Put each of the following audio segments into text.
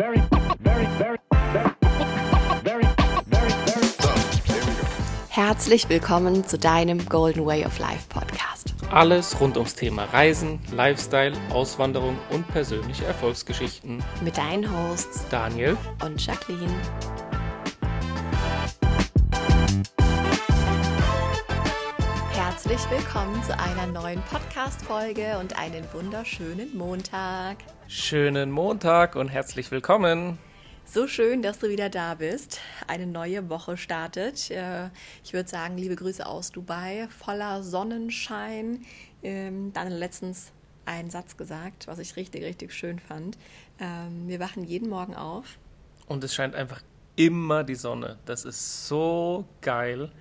very, very, very, very, very, very, very. Herzlich willkommen zu deinem Golden Way of Life Podcast. Alles rund ums Thema Reisen, Lifestyle, Auswanderung und persönliche Erfolgsgeschichten. Mit deinen Hosts Daniel, und Jacqueline. Herzlich willkommen zu einer neuen Podcast-Folge und einen wunderschönen Montag. schönen Montag und herzlich willkommen. So schön, dass du wieder da bist. Eine neue Woche startet. Äh, Ich würde sagen, liebe Grüße aus Dubai, voller Sonnenschein. Ähm, Dann letztens einen Satz gesagt, was ich richtig, richtig schön fand. Ähm, Wir wachen jeden Morgen auf. Und es scheint einfach immer die Sonne. Das ist so geil.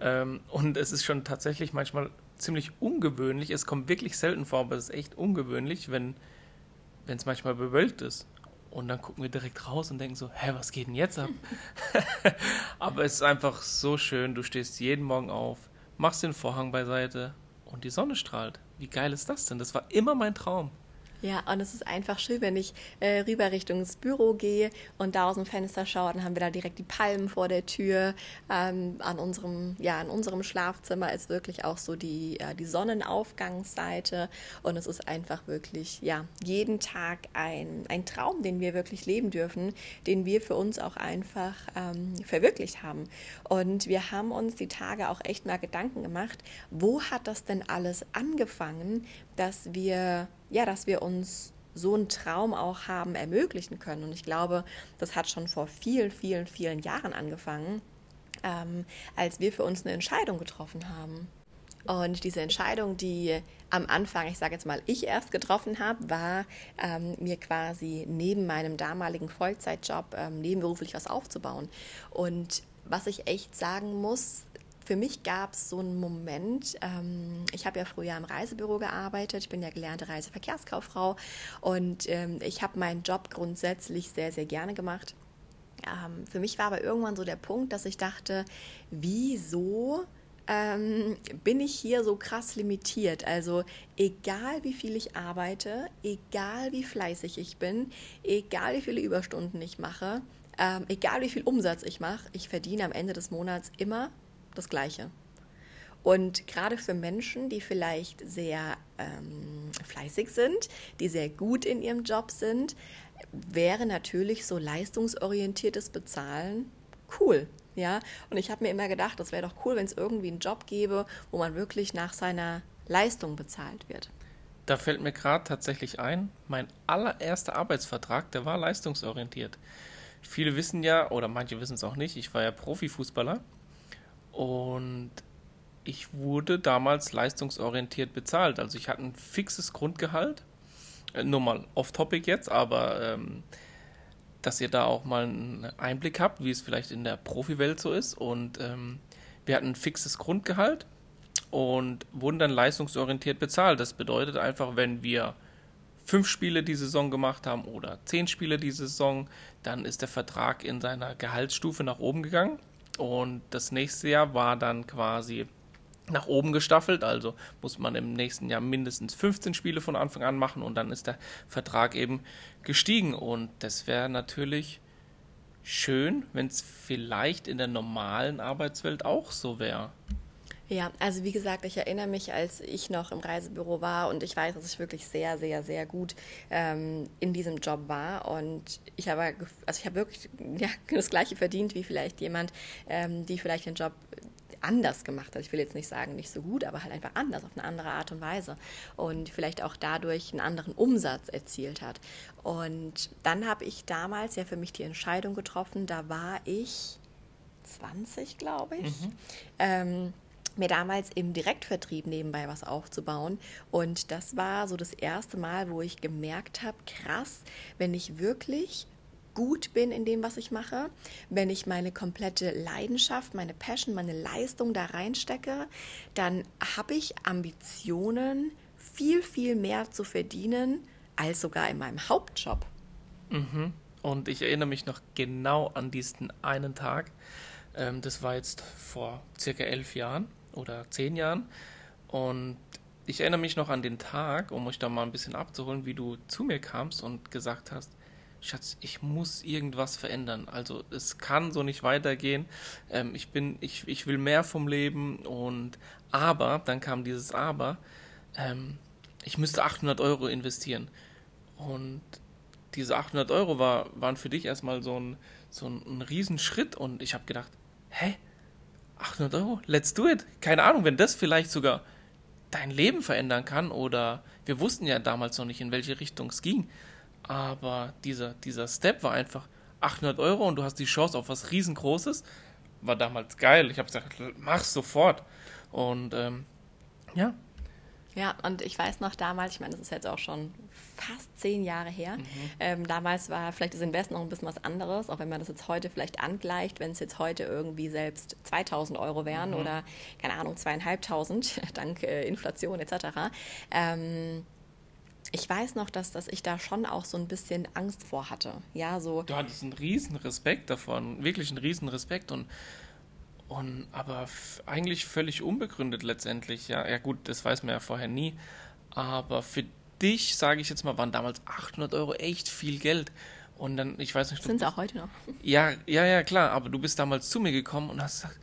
Ähm, Und es ist schon tatsächlich manchmal ziemlich ungewöhnlich. Es kommt wirklich selten vor, aber es ist echt ungewöhnlich, wenn wenn es manchmal bewölkt ist. Und dann gucken wir direkt raus und denken so, hä, was geht denn jetzt ab? aber es ist einfach so schön. Du stehst jeden Morgen auf, machst den Vorhang beiseite und die Sonne strahlt. Wie geil ist das denn? Das war immer mein Traum. Ja, und es ist einfach schön, wenn ich äh, rüber Richtung ins Büro gehe und da aus dem Fenster schaue, dann haben wir da direkt die Palmen vor der Tür. Ähm, an unserem, ja, in unserem Schlafzimmer ist wirklich auch so die, äh, die Sonnenaufgangsseite und es ist einfach wirklich, ja, jeden Tag ein, ein Traum, den wir wirklich leben dürfen, den wir für uns auch einfach ähm, verwirklicht haben. Und wir haben uns die Tage auch echt mal Gedanken gemacht, wo hat das denn alles angefangen, dass wir ja, dass wir uns so einen Traum auch haben ermöglichen können. Und ich glaube, das hat schon vor vielen, vielen, vielen Jahren angefangen, ähm, als wir für uns eine Entscheidung getroffen haben. Und diese Entscheidung, die am Anfang, ich sage jetzt mal, ich erst getroffen habe, war ähm, mir quasi neben meinem damaligen Vollzeitjob ähm, nebenberuflich was aufzubauen. Und was ich echt sagen muss, für mich gab es so einen Moment, ähm, ich habe ja früher im Reisebüro gearbeitet, ich bin ja gelernte Reiseverkehrskauffrau und ähm, ich habe meinen Job grundsätzlich sehr, sehr gerne gemacht. Ähm, für mich war aber irgendwann so der Punkt, dass ich dachte, wieso ähm, bin ich hier so krass limitiert? Also egal wie viel ich arbeite, egal wie fleißig ich bin, egal wie viele Überstunden ich mache, ähm, egal wie viel Umsatz ich mache, ich verdiene am Ende des Monats immer das Gleiche. Und gerade für Menschen, die vielleicht sehr ähm, fleißig sind, die sehr gut in ihrem Job sind, wäre natürlich so leistungsorientiertes Bezahlen cool. Ja, und ich habe mir immer gedacht, das wäre doch cool, wenn es irgendwie einen Job gäbe, wo man wirklich nach seiner Leistung bezahlt wird. Da fällt mir gerade tatsächlich ein, mein allererster Arbeitsvertrag, der war leistungsorientiert. Viele wissen ja, oder manche wissen es auch nicht, ich war ja Profifußballer und ich wurde damals leistungsorientiert bezahlt. Also ich hatte ein fixes Grundgehalt. Äh, Nur mal off-topic jetzt, aber ähm, dass ihr da auch mal einen Einblick habt, wie es vielleicht in der Profiwelt so ist. Und ähm, wir hatten ein fixes Grundgehalt und wurden dann leistungsorientiert bezahlt. Das bedeutet einfach, wenn wir fünf Spiele die Saison gemacht haben oder zehn Spiele die Saison, dann ist der Vertrag in seiner Gehaltsstufe nach oben gegangen. Und das nächste Jahr war dann quasi nach oben gestaffelt, also muss man im nächsten Jahr mindestens 15 Spiele von Anfang an machen und dann ist der Vertrag eben gestiegen. Und das wäre natürlich schön, wenn es vielleicht in der normalen Arbeitswelt auch so wäre. Ja, also wie gesagt, ich erinnere mich, als ich noch im Reisebüro war und ich weiß, dass ich wirklich sehr, sehr, sehr gut ähm, in diesem Job war und ich habe, also ich habe wirklich ja, das Gleiche verdient wie vielleicht jemand, ähm, die vielleicht den Job anders gemacht hat. Ich will jetzt nicht sagen, nicht so gut, aber halt einfach anders, auf eine andere Art und Weise und vielleicht auch dadurch einen anderen Umsatz erzielt hat. Und dann habe ich damals ja für mich die Entscheidung getroffen, da war ich 20, glaube ich. Ähm, mir damals im Direktvertrieb nebenbei was aufzubauen. Und das war so das erste Mal, wo ich gemerkt habe, krass, wenn ich wirklich gut bin in dem, was ich mache, wenn ich meine komplette Leidenschaft, meine Passion, meine Leistung da reinstecke, dann habe ich Ambitionen, viel, viel mehr zu verdienen, als sogar in meinem Hauptjob. Und ich erinnere mich noch genau an diesen einen Tag. Ähm, das war jetzt vor circa elf Jahren oder zehn Jahren. Und ich erinnere mich noch an den Tag, um euch da mal ein bisschen abzuholen, wie du zu mir kamst und gesagt hast, Schatz, ich muss irgendwas verändern. Also es kann so nicht weitergehen. Ähm, ich bin, ich, ich will mehr vom Leben und aber, dann kam dieses Aber, ähm, ich müsste 800 Euro investieren. Und diese 800 Euro war, waren für dich erstmal so ein, so ein, ein Riesenschritt und ich habe gedacht, hä? 800 Euro? Let's do it. Keine Ahnung, wenn das vielleicht sogar dein Leben verändern kann oder wir wussten ja damals noch nicht, in welche Richtung es ging. Aber dieser, dieser Step war einfach 800 Euro und du hast die Chance auf was riesengroßes. War damals geil. Ich habe gesagt, mach's sofort. Und ähm, ja. Ja, und ich weiß noch damals, ich meine, das ist jetzt auch schon fast zehn Jahre her. Mhm. Ähm, damals war vielleicht das Invest noch ein bisschen was anderes, auch wenn man das jetzt heute vielleicht angleicht, wenn es jetzt heute irgendwie selbst 2000 Euro wären mhm. oder, keine Ahnung, zweieinhalbtausend, dank äh, Inflation etc. Ähm, ich weiß noch, dass, dass ich da schon auch so ein bisschen Angst vor hatte. Ja, so. Du hattest einen riesen Respekt davon, wirklich einen riesen Respekt und, und aber eigentlich völlig unbegründet letztendlich. Ja, ja gut, das weiß man ja vorher nie. Aber für dich, sage ich jetzt mal, waren damals 800 Euro echt viel Geld. Und dann, ich weiß nicht. Sind es auch heute noch? Ja, ja, ja, klar. Aber du bist damals zu mir gekommen und hast gesagt,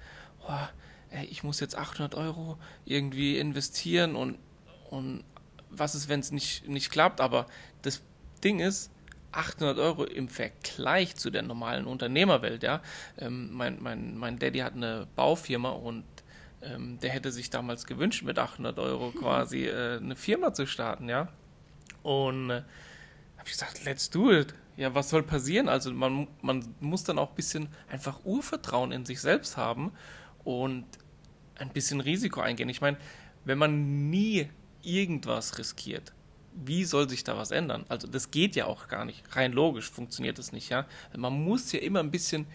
oh, ey, ich muss jetzt 800 Euro irgendwie investieren und, und was ist, wenn es nicht, nicht klappt, aber das Ding ist, 800 Euro im Vergleich zu der normalen Unternehmerwelt, ja. Ähm, mein, mein, mein Daddy hat eine Baufirma und ähm, der hätte sich damals gewünscht, mit 800 Euro quasi äh, eine Firma zu starten, ja. Und äh, habe ich gesagt, let's do it. Ja, was soll passieren? Also man, man muss dann auch ein bisschen einfach Urvertrauen in sich selbst haben und ein bisschen Risiko eingehen. Ich meine, wenn man nie irgendwas riskiert, wie soll sich da was ändern? Also das geht ja auch gar nicht. Rein logisch funktioniert das nicht, ja. Man muss ja immer ein bisschen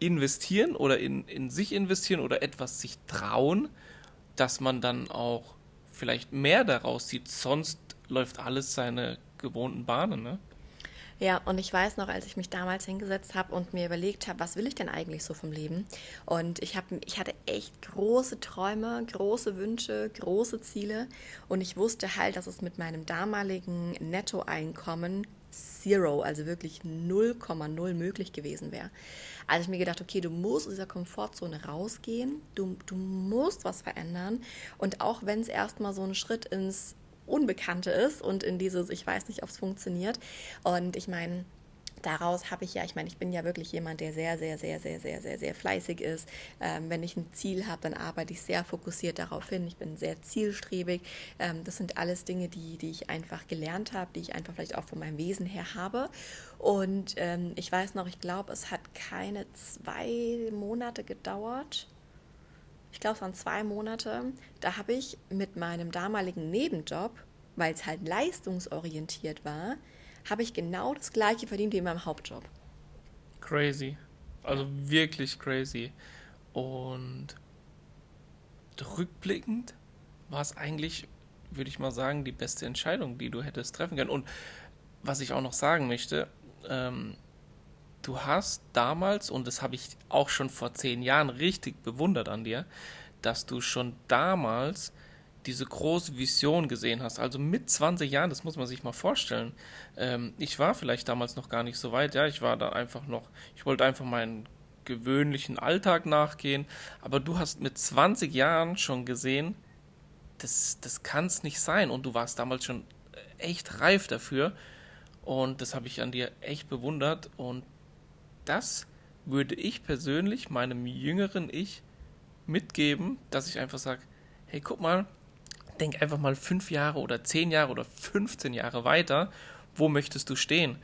investieren oder in, in sich investieren oder etwas sich trauen, dass man dann auch vielleicht mehr daraus sieht. Sonst läuft alles seine gewohnten Bahnen, ne? Ja, und ich weiß noch, als ich mich damals hingesetzt habe und mir überlegt habe, was will ich denn eigentlich so vom Leben? Und ich, hab, ich hatte echt große Träume, große Wünsche, große Ziele. Und ich wusste halt, dass es mit meinem damaligen Nettoeinkommen Zero, also wirklich 0,0 möglich gewesen wäre. Also ich mir gedacht, okay, du musst aus dieser Komfortzone rausgehen, du, du musst was verändern und auch wenn es erstmal so ein Schritt ins Unbekannte ist und in dieses, ich weiß nicht, ob es funktioniert. Und ich meine, daraus habe ich ja, ich meine, ich bin ja wirklich jemand, der sehr, sehr, sehr, sehr, sehr, sehr, sehr fleißig ist. Ähm, wenn ich ein Ziel habe, dann arbeite ich sehr fokussiert darauf hin. Ich bin sehr zielstrebig. Ähm, das sind alles Dinge, die, die ich einfach gelernt habe, die ich einfach vielleicht auch von meinem Wesen her habe. Und ähm, ich weiß noch, ich glaube, es hat keine zwei Monate gedauert ich glaube, es waren zwei Monate, da habe ich mit meinem damaligen Nebenjob, weil es halt leistungsorientiert war, habe ich genau das gleiche verdient wie in meinem Hauptjob. Crazy. Also wirklich crazy. Und rückblickend war es eigentlich, würde ich mal sagen, die beste Entscheidung, die du hättest treffen können. Und was ich auch noch sagen möchte, ähm, du hast damals, und das habe ich auch schon vor zehn Jahren richtig bewundert an dir, dass du schon damals diese große Vision gesehen hast. Also mit 20 Jahren, das muss man sich mal vorstellen. Ähm, ich war vielleicht damals noch gar nicht so weit, ja, ich war da einfach noch, ich wollte einfach meinen gewöhnlichen Alltag nachgehen, aber du hast mit 20 Jahren schon gesehen, das, das kann es nicht sein. Und du warst damals schon echt reif dafür. Und das habe ich an dir echt bewundert. Und das würde ich persönlich meinem jüngeren Ich mitgeben, dass ich einfach sage, hey, guck mal, denk einfach mal fünf Jahre oder zehn Jahre oder 15 Jahre weiter, wo möchtest du stehen?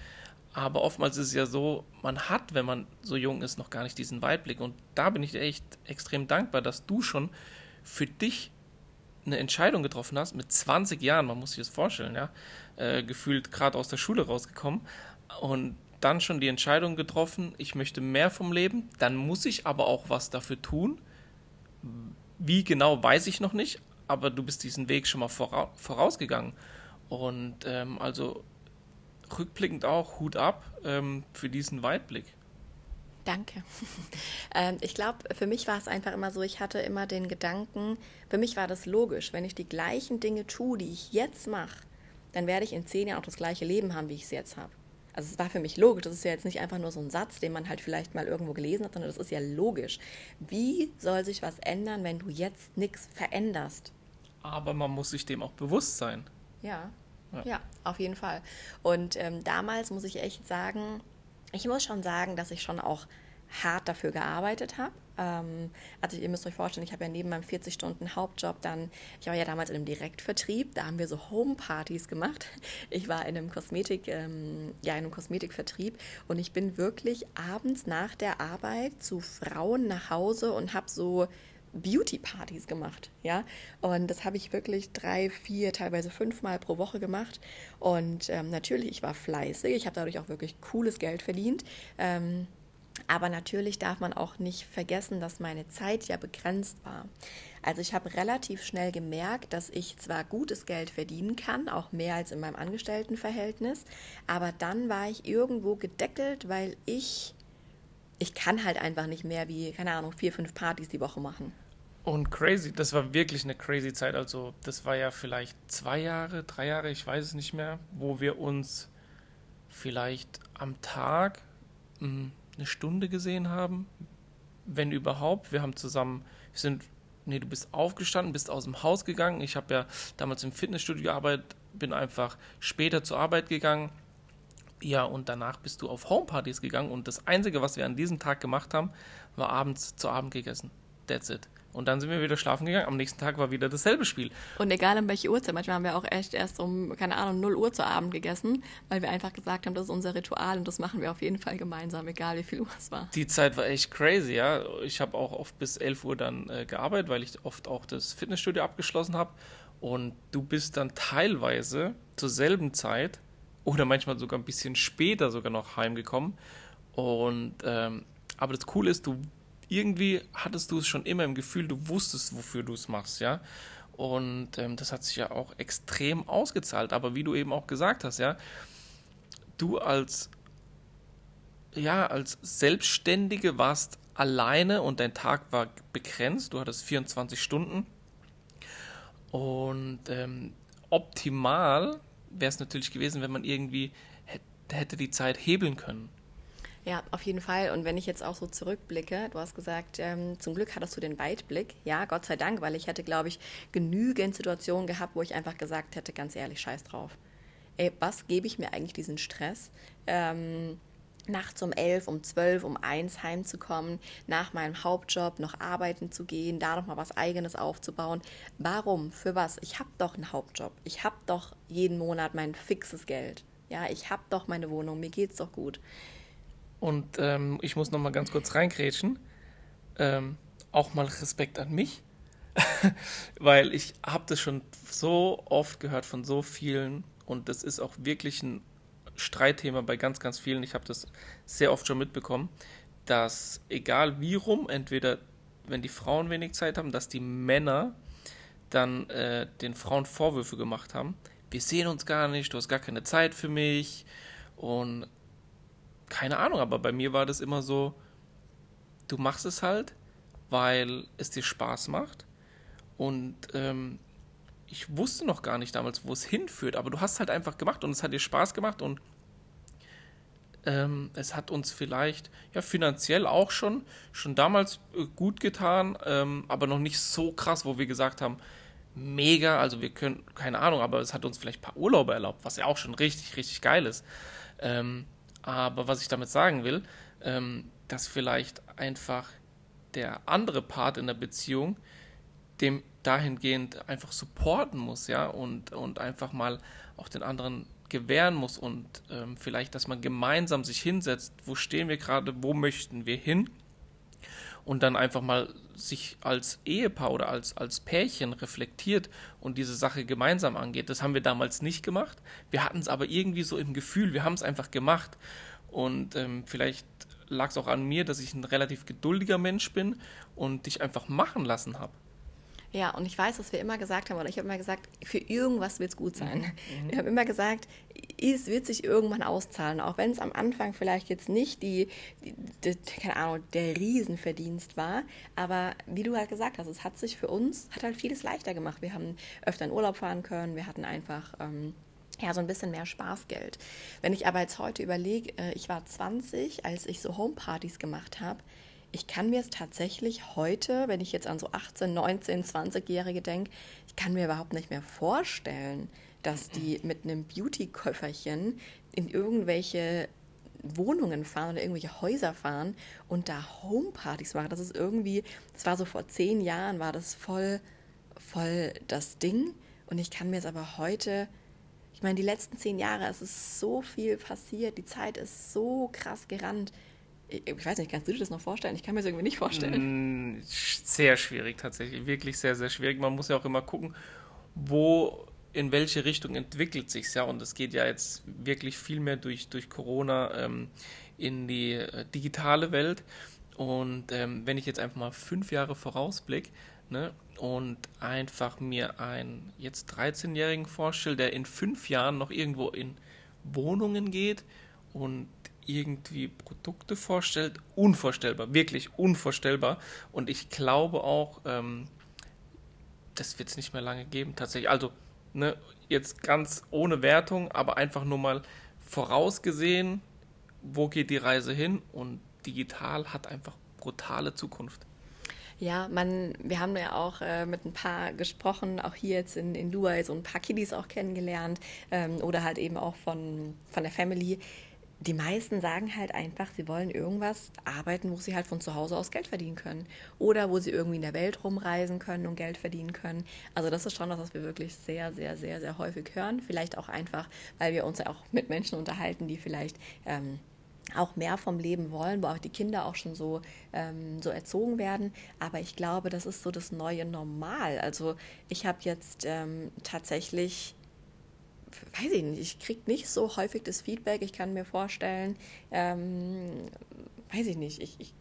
Aber oftmals ist es ja so, man hat, wenn man so jung ist, noch gar nicht diesen Weitblick. Und da bin ich echt extrem dankbar, dass du schon für dich eine Entscheidung getroffen hast, mit 20 Jahren, man muss sich das vorstellen, ja, äh, gefühlt gerade aus der Schule rausgekommen und dann schon die Entscheidung getroffen, ich möchte mehr vom Leben, dann muss ich aber auch was dafür tun. Wie genau, weiß ich noch nicht, aber du bist diesen Weg schon mal vora vorausgegangen. Und ähm, also rückblickend auch Hut ab ähm, für diesen Weitblick. Danke. ähm, ich glaube, für mich war es einfach immer so, ich hatte immer den Gedanken, für mich war das logisch, wenn ich die gleichen Dinge tue, die ich jetzt mache, dann werde ich in zehn Jahren auch das gleiche Leben haben, wie ich es jetzt habe. Also es war für mich logisch. Das ist ja jetzt nicht einfach nur so ein Satz, den man halt vielleicht mal irgendwo gelesen hat, sondern das ist ja logisch. Wie soll sich was ändern, wenn du jetzt nichts veränderst? Aber man muss sich dem auch bewusst sein. Ja, Ja. ja, auf jeden Fall. Und ähm, damals muss ich echt sagen, ich muss schon sagen, dass ich schon auch hart dafür gearbeitet habe. Ähm, also ihr müsst euch vorstellen, ich habe ja neben meinem 40-Stunden-Hauptjob dann, ich war ja damals in einem Direktvertrieb, da haben wir so Homepartys gemacht. Ich war in einem Kosmetik, ähm, ja, in einem Kosmetikvertrieb und ich bin wirklich abends nach der Arbeit zu Frauen nach Hause und habe so Beauty-Partys gemacht, ja. Und das habe ich wirklich drei, vier, teilweise fünfmal pro Woche gemacht. Und ähm, natürlich, ich war fleißig, ich habe dadurch auch wirklich cooles Geld verdient. Ähm, aber natürlich darf man auch nicht vergessen, dass meine Zeit ja begrenzt war. Also ich habe relativ schnell gemerkt, dass ich zwar gutes Geld verdienen kann, auch mehr als in meinem Angestelltenverhältnis, aber dann war ich irgendwo gedeckelt, weil ich ich kann halt einfach nicht mehr wie, keine Ahnung, vier, fünf Partys die Woche machen. Und crazy, das war wirklich eine crazy Zeit. Also, das war ja vielleicht zwei Jahre, drei Jahre, ich weiß es nicht mehr, wo wir uns vielleicht am Tag mh, eine Stunde gesehen haben, wenn überhaupt. Wir haben zusammen, wir sind, nee, du bist aufgestanden, bist aus dem Haus gegangen. Ich habe ja damals im Fitnessstudio gearbeitet, bin einfach später zur Arbeit gegangen. Ja, und danach bist du auf Homepartys gegangen und das Einzige, was wir an diesem Tag gemacht haben, war abends zu Abend gegessen. That's it. Und dann sind wir wieder schlafen gegangen. Am nächsten Tag war wieder dasselbe Spiel. Und egal um welche Uhrzeit, manchmal haben wir auch echt erst um, keine Ahnung, 0 Uhr zu Abend gegessen, weil wir einfach gesagt haben, das ist unser Ritual und das machen wir auf jeden Fall gemeinsam, egal wie viel Uhr es war. Die Zeit war echt crazy, ja. Ich habe auch oft bis 11 Uhr dann äh, gearbeitet, weil ich oft auch das Fitnessstudio abgeschlossen habe. Und du bist dann teilweise zur selben Zeit oder manchmal sogar ein bisschen später sogar noch heimgekommen. Und ähm, aber das Coole ist, du irgendwie hattest du es schon immer im Gefühl, du wusstest, wofür du es machst, ja. Und ähm, das hat sich ja auch extrem ausgezahlt. Aber wie du eben auch gesagt hast, ja, du als ja, als Selbstständige warst alleine und dein Tag war begrenzt. Du hattest 24 Stunden. Und ähm, optimal wäre es natürlich gewesen, wenn man irgendwie hätte, hätte die Zeit hebeln können. Ja, auf jeden Fall. Und wenn ich jetzt auch so zurückblicke, du hast gesagt, ähm, zum Glück hattest du den Weitblick. Ja, Gott sei Dank, weil ich hätte, glaube ich, genügend Situationen gehabt, wo ich einfach gesagt hätte, ganz ehrlich, scheiß drauf. Ey, was gebe ich mir eigentlich diesen Stress? Ähm, nachts um elf, um zwölf, um eins heimzukommen, nach meinem Hauptjob noch arbeiten zu gehen, da noch mal was Eigenes aufzubauen. Warum? Für was? Ich habe doch einen Hauptjob. Ich habe doch jeden Monat mein fixes Geld. Ja, ich habe doch meine Wohnung. Mir geht's doch gut. Und ähm, ich muss noch mal ganz kurz reingrätschen. Ähm, auch mal Respekt an mich, weil ich habe das schon so oft gehört von so vielen und das ist auch wirklich ein Streitthema bei ganz, ganz vielen. Ich habe das sehr oft schon mitbekommen, dass egal wie rum, entweder wenn die Frauen wenig Zeit haben, dass die Männer dann äh, den Frauen Vorwürfe gemacht haben. Wir sehen uns gar nicht, du hast gar keine Zeit für mich und keine Ahnung, aber bei mir war das immer so, du machst es halt, weil es dir Spaß macht und ähm, ich wusste noch gar nicht damals, wo es hinführt, aber du hast halt einfach gemacht und es hat dir Spaß gemacht und ähm, es hat uns vielleicht ja finanziell auch schon schon damals äh, gut getan, ähm, aber noch nicht so krass, wo wir gesagt haben, mega, also wir können keine Ahnung, aber es hat uns vielleicht ein paar Urlaube erlaubt, was ja auch schon richtig richtig geil ist. Ähm, aber was ich damit sagen will, ähm, dass vielleicht einfach der andere Part in der Beziehung dem dahingehend einfach supporten muss, ja, und, und einfach mal auch den anderen gewähren muss und ähm, vielleicht, dass man gemeinsam sich hinsetzt, wo stehen wir gerade, wo möchten wir hin und dann einfach mal sich als Ehepaar oder als, als Pärchen reflektiert und diese Sache gemeinsam angeht. Das haben wir damals nicht gemacht. Wir hatten es aber irgendwie so im Gefühl, wir haben es einfach gemacht. Und ähm, vielleicht lag es auch an mir, dass ich ein relativ geduldiger Mensch bin und dich einfach machen lassen habe. Ja, und ich weiß, dass wir immer gesagt haben, oder ich habe immer gesagt, für irgendwas wird es gut sein. Mhm, Wir haben immer gesagt, es wird sich irgendwann auszahlen, auch wenn es am Anfang vielleicht jetzt nicht die, die, die, keine Ahnung, der Riesenverdienst war. Aber wie du halt gesagt hast, es hat sich für uns, hat halt vieles leichter gemacht. Wir haben öfter in Urlaub fahren können, wir hatten einfach ähm, ja, so ein bisschen mehr Spaßgeld. Wenn ich aber jetzt heute überlege, äh, ich war 20, als ich so Homepartys gemacht habe, ich kann mir es tatsächlich heute, wenn ich jetzt an so 18, 19, 20-Jährige denke, ich kann mir überhaupt nicht mehr vorstellen, dass die mit einem Beauty-Köfferchen in irgendwelche Wohnungen fahren oder irgendwelche Häuser fahren und da Homepartys machen. Das ist irgendwie, das war so vor zehn Jahren, war das voll, voll das Ding. Und ich kann mir es aber heute ich meine, die letzten zehn Jahre, es ist so viel passiert, die Zeit ist so krass gerannt. Ich, weiß nicht, kannst du dir das noch vorstellen? Ich kann mir das irgendwie nicht vorstellen. Mm, Sehr schwierig tatsächlich, wirklich sehr, sehr schwierig. Man muss ja auch immer gucken, wo, in welche Richtung entwickelt sich ja. Und es geht ja jetzt wirklich viel mehr durch, durch Corona ähm, in die äh, digitale Welt. Und ähm, wenn ich jetzt einfach mal fünf Jahre vorausblicke, ne, und einfach mir einen jetzt 13-Jährigen vorstelle, der in fünf Jahren noch irgendwo in Wohnungen geht und irgendwie Produkte vorstellt, unvorstellbar, wirklich unvorstellbar. Und ich glaube auch, ähm, das wird es nicht mehr lange geben, tatsächlich. Also, ne, jetzt ganz ohne Wertung, aber einfach nur mal vorausgesehen, wo geht die Reise hin und digital hat einfach brutale Zukunft. Ja, man, wir haben ja auch äh, mit ein paar gesprochen, auch hier jetzt in, in Dubai so ein paar Kiddies auch kennengelernt ähm, oder halt eben auch von, von der Family. Die meisten sagen halt einfach, sie wollen irgendwas arbeiten, wo sie halt von zu Hause aus Geld verdienen können. Oder wo sie irgendwie in der Welt rumreisen können und Geld verdienen können. Also das ist schon das, was wir wirklich sehr, sehr, sehr, sehr häufig hören. Vielleicht auch einfach, weil wir uns ja auch mit Menschen unterhalten, die vielleicht ähm, auch mehr vom Leben wollen, wo auch die Kinder auch schon so, ähm, so erzogen werden. Aber ich glaube, das ist so das neue Normal. Also ich habe jetzt ähm, tatsächlich, weiß ich nicht, ich kriege nicht so häufig das Feedback. Ich kann mir vorstellen, ähm, weiß ich nicht, ich, ich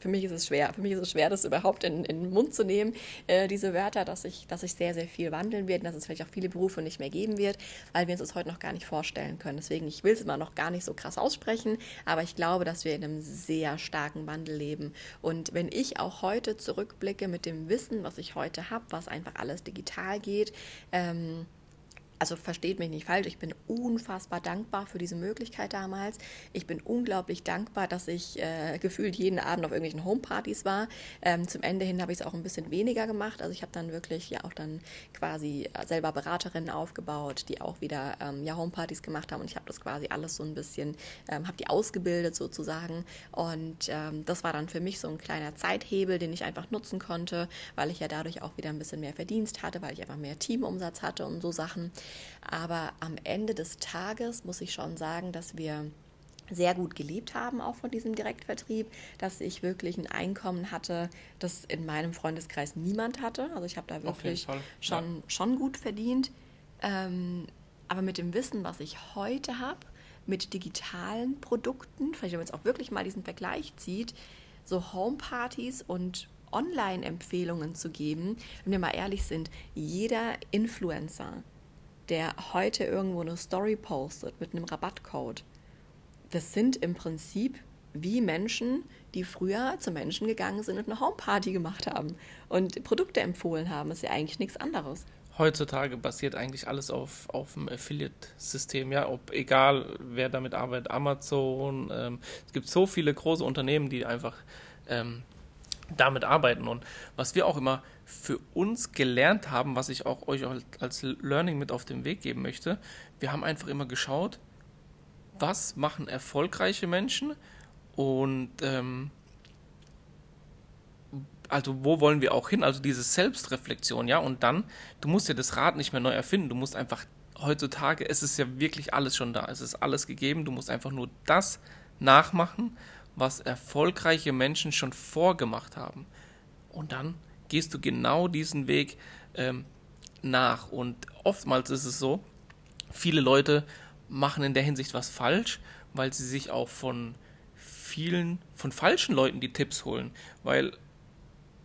für mich ist es schwer. Für mich ist es schwer, das überhaupt in, in den Mund zu nehmen, äh, diese Wörter, dass sich dass ich sehr, sehr viel wandeln wird dass es vielleicht auch viele Berufe nicht mehr geben wird, weil wir uns das heute noch gar nicht vorstellen können. Deswegen, ich will es immer noch gar nicht so krass aussprechen, aber ich glaube, dass wir in einem sehr starken Wandel leben. Und wenn ich auch heute zurückblicke mit dem Wissen, was ich heute habe, was einfach alles digital geht, ähm, also versteht mich nicht falsch, ich bin unfassbar dankbar für diese Möglichkeit damals. Ich bin unglaublich dankbar, dass ich äh, gefühlt jeden Abend auf irgendwelchen Homepartys war. Ähm, zum Ende hin habe ich es auch ein bisschen weniger gemacht. Also ich habe dann wirklich ja auch dann quasi selber Beraterinnen aufgebaut, die auch wieder ähm, ja Homepartys gemacht haben und ich habe das quasi alles so ein bisschen, ähm, habe die ausgebildet sozusagen und ähm, das war dann für mich so ein kleiner Zeithebel, den ich einfach nutzen konnte, weil ich ja dadurch auch wieder ein bisschen mehr Verdienst hatte, weil ich einfach mehr Teamumsatz hatte und so Sachen. Aber am Ende des Tages muss ich schon sagen, dass wir sehr gut gelebt haben, auch von diesem Direktvertrieb, dass ich wirklich ein Einkommen hatte, das in meinem Freundeskreis niemand hatte. Also ich habe da wirklich schon, ja. schon gut verdient. Ähm, aber mit dem Wissen, was ich heute habe, mit digitalen Produkten, vielleicht wenn man jetzt auch wirklich mal diesen Vergleich zieht, so Homepartys und Online-Empfehlungen zu geben, wenn wir mal ehrlich sind, jeder Influencer, der heute irgendwo eine Story postet mit einem Rabattcode, das sind im Prinzip wie Menschen, die früher zu Menschen gegangen sind und eine Homeparty gemacht haben und Produkte empfohlen haben. Das ist ja eigentlich nichts anderes. Heutzutage basiert eigentlich alles auf, auf dem Affiliate-System, ja, ob egal wer damit arbeitet, Amazon, ähm, es gibt so viele große Unternehmen, die einfach ähm, damit arbeiten. Und was wir auch immer für uns gelernt haben, was ich auch euch als Learning mit auf den Weg geben möchte, wir haben einfach immer geschaut, was machen erfolgreiche Menschen und ähm, also wo wollen wir auch hin? Also diese Selbstreflexion, ja, und dann, du musst ja das Rad nicht mehr neu erfinden, du musst einfach heutzutage, es ist ja wirklich alles schon da, es ist alles gegeben, du musst einfach nur das nachmachen, was erfolgreiche Menschen schon vorgemacht haben. Und dann gehst du genau diesen Weg ähm, nach. Und oftmals ist es so, viele Leute machen in der Hinsicht was falsch, weil sie sich auch von vielen, von falschen Leuten die Tipps holen. Weil,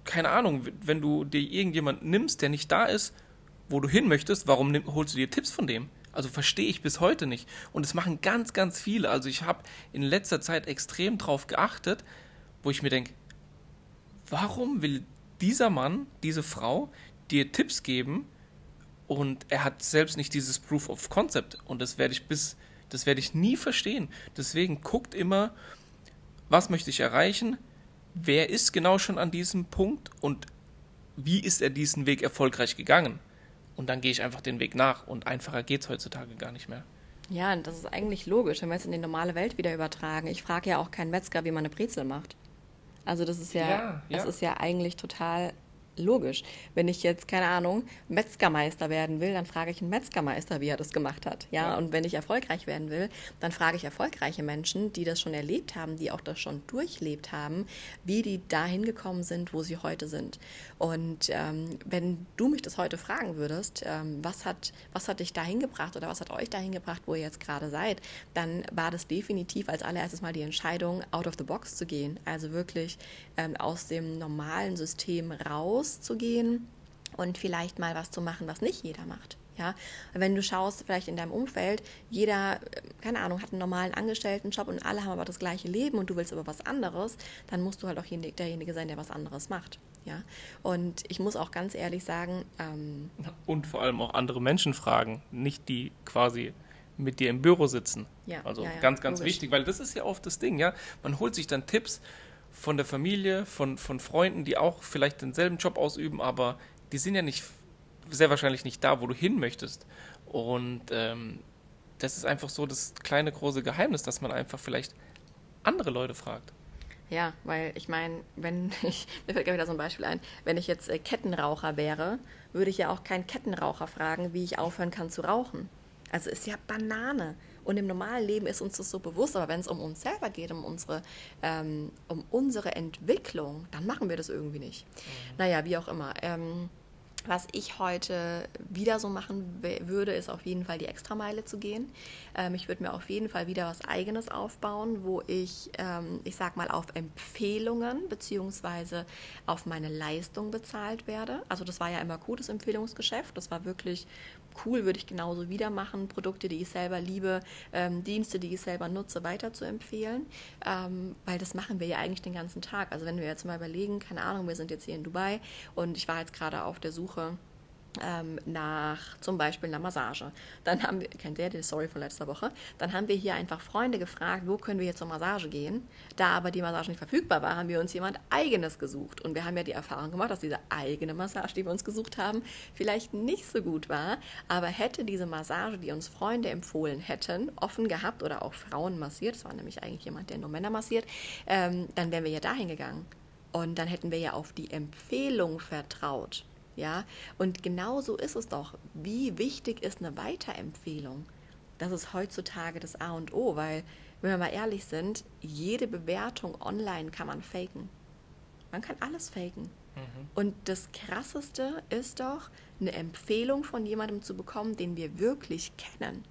keine Ahnung, wenn du dir irgendjemand nimmst, der nicht da ist, wo du hin möchtest, warum nimm, holst du dir Tipps von dem? Also verstehe ich bis heute nicht. Und es machen ganz, ganz viele. Also ich habe in letzter Zeit extrem drauf geachtet, wo ich mir denke, warum will dieser Mann, diese Frau dir Tipps geben, und er hat selbst nicht dieses Proof of Concept und das werde ich bis, das werde ich nie verstehen. Deswegen guckt immer, was möchte ich erreichen, wer ist genau schon an diesem Punkt und wie ist er diesen Weg erfolgreich gegangen. Und dann gehe ich einfach den Weg nach und einfacher geht es heutzutage gar nicht mehr. Ja, das ist eigentlich logisch, wenn wir es in die normale Welt wieder übertragen. Ich frage ja auch keinen Metzger, wie man eine Brezel macht. Also das ist ja, Ja, das ja. ist ja eigentlich total logisch. Wenn ich jetzt, keine Ahnung, Metzgermeister werden will, dann frage ich einen Metzgermeister, wie er das gemacht hat. Ja, Ja. und wenn ich erfolgreich werden will, dann frage ich erfolgreiche Menschen, die das schon erlebt haben, die auch das schon durchlebt haben, wie die dahin gekommen sind, wo sie heute sind. Und ähm, wenn du mich das heute fragen würdest, ähm, was, hat, was hat dich dahin gebracht oder was hat euch dahin gebracht, wo ihr jetzt gerade seid, dann war das definitiv als allererstes mal die Entscheidung, out of the box zu gehen. Also wirklich ähm, aus dem normalen System rauszugehen und vielleicht mal was zu machen, was nicht jeder macht. Ja, wenn du schaust, vielleicht in deinem Umfeld, jeder, äh, keine Ahnung, hat einen normalen Angestelltenjob und alle haben aber das gleiche Leben und du willst aber was anderes, dann musst du halt auch jen- derjenige sein, der was anderes macht. Ja, und ich muss auch ganz ehrlich sagen, ähm, Und vor allem auch andere Menschen fragen, nicht die quasi mit dir im Büro sitzen. Ja, also ja, ja, ganz, ganz logisch. wichtig, weil das ist ja oft das Ding, ja. Man holt sich dann Tipps von der Familie, von, von Freunden, die auch vielleicht denselben Job ausüben, aber die sind ja nicht sehr wahrscheinlich nicht da, wo du hin möchtest. Und ähm, das ist einfach so das kleine große Geheimnis, dass man einfach vielleicht andere Leute fragt. Ja, weil ich meine, wenn ich, mir fällt gerade wieder so ein Beispiel ein, wenn ich jetzt äh, Kettenraucher wäre, würde ich ja auch keinen Kettenraucher fragen, wie ich aufhören kann zu rauchen. Also ist ja Banane. Und im normalen Leben ist uns das so bewusst, aber wenn es um uns selber geht, um unsere, ähm, um unsere Entwicklung, dann machen wir das irgendwie nicht. Naja, wie auch immer. Ähm, was ich heute wieder so machen würde, ist auf jeden Fall die Extrameile zu gehen. Ähm, ich würde mir auf jeden Fall wieder was Eigenes aufbauen, wo ich, ähm, ich sag mal, auf Empfehlungen beziehungsweise auf meine Leistung bezahlt werde. Also das war ja immer das Empfehlungsgeschäft. Das war wirklich cool, würde ich genauso wieder machen. Produkte, die ich selber liebe, ähm, Dienste, die ich selber nutze, weiter zu empfehlen. Ähm, weil das machen wir ja eigentlich den ganzen Tag. Also wenn wir jetzt mal überlegen, keine Ahnung, wir sind jetzt hier in Dubai und ich war jetzt gerade auf der Suche ähm, nach zum Beispiel einer Massage. Dann haben wir, kennt ihr die Story von letzter Woche? Dann haben wir hier einfach Freunde gefragt, wo können wir jetzt zur Massage gehen? Da aber die Massage nicht verfügbar war, haben wir uns jemand eigenes gesucht. Und wir haben ja die Erfahrung gemacht, dass diese eigene Massage, die wir uns gesucht haben, vielleicht nicht so gut war. Aber hätte diese Massage, die uns Freunde empfohlen hätten, offen gehabt oder auch Frauen massiert, das war nämlich eigentlich jemand, der nur Männer massiert, ähm, dann wären wir ja dahin gegangen. Und dann hätten wir ja auf die Empfehlung vertraut. Ja, und genau so ist es doch. Wie wichtig ist eine Weiterempfehlung? Das ist heutzutage das A und O, weil, wenn wir mal ehrlich sind, jede Bewertung online kann man faken. Man kann alles faken. Und das Krasseste ist doch, eine Empfehlung von jemandem zu bekommen, den wir wirklich kennen.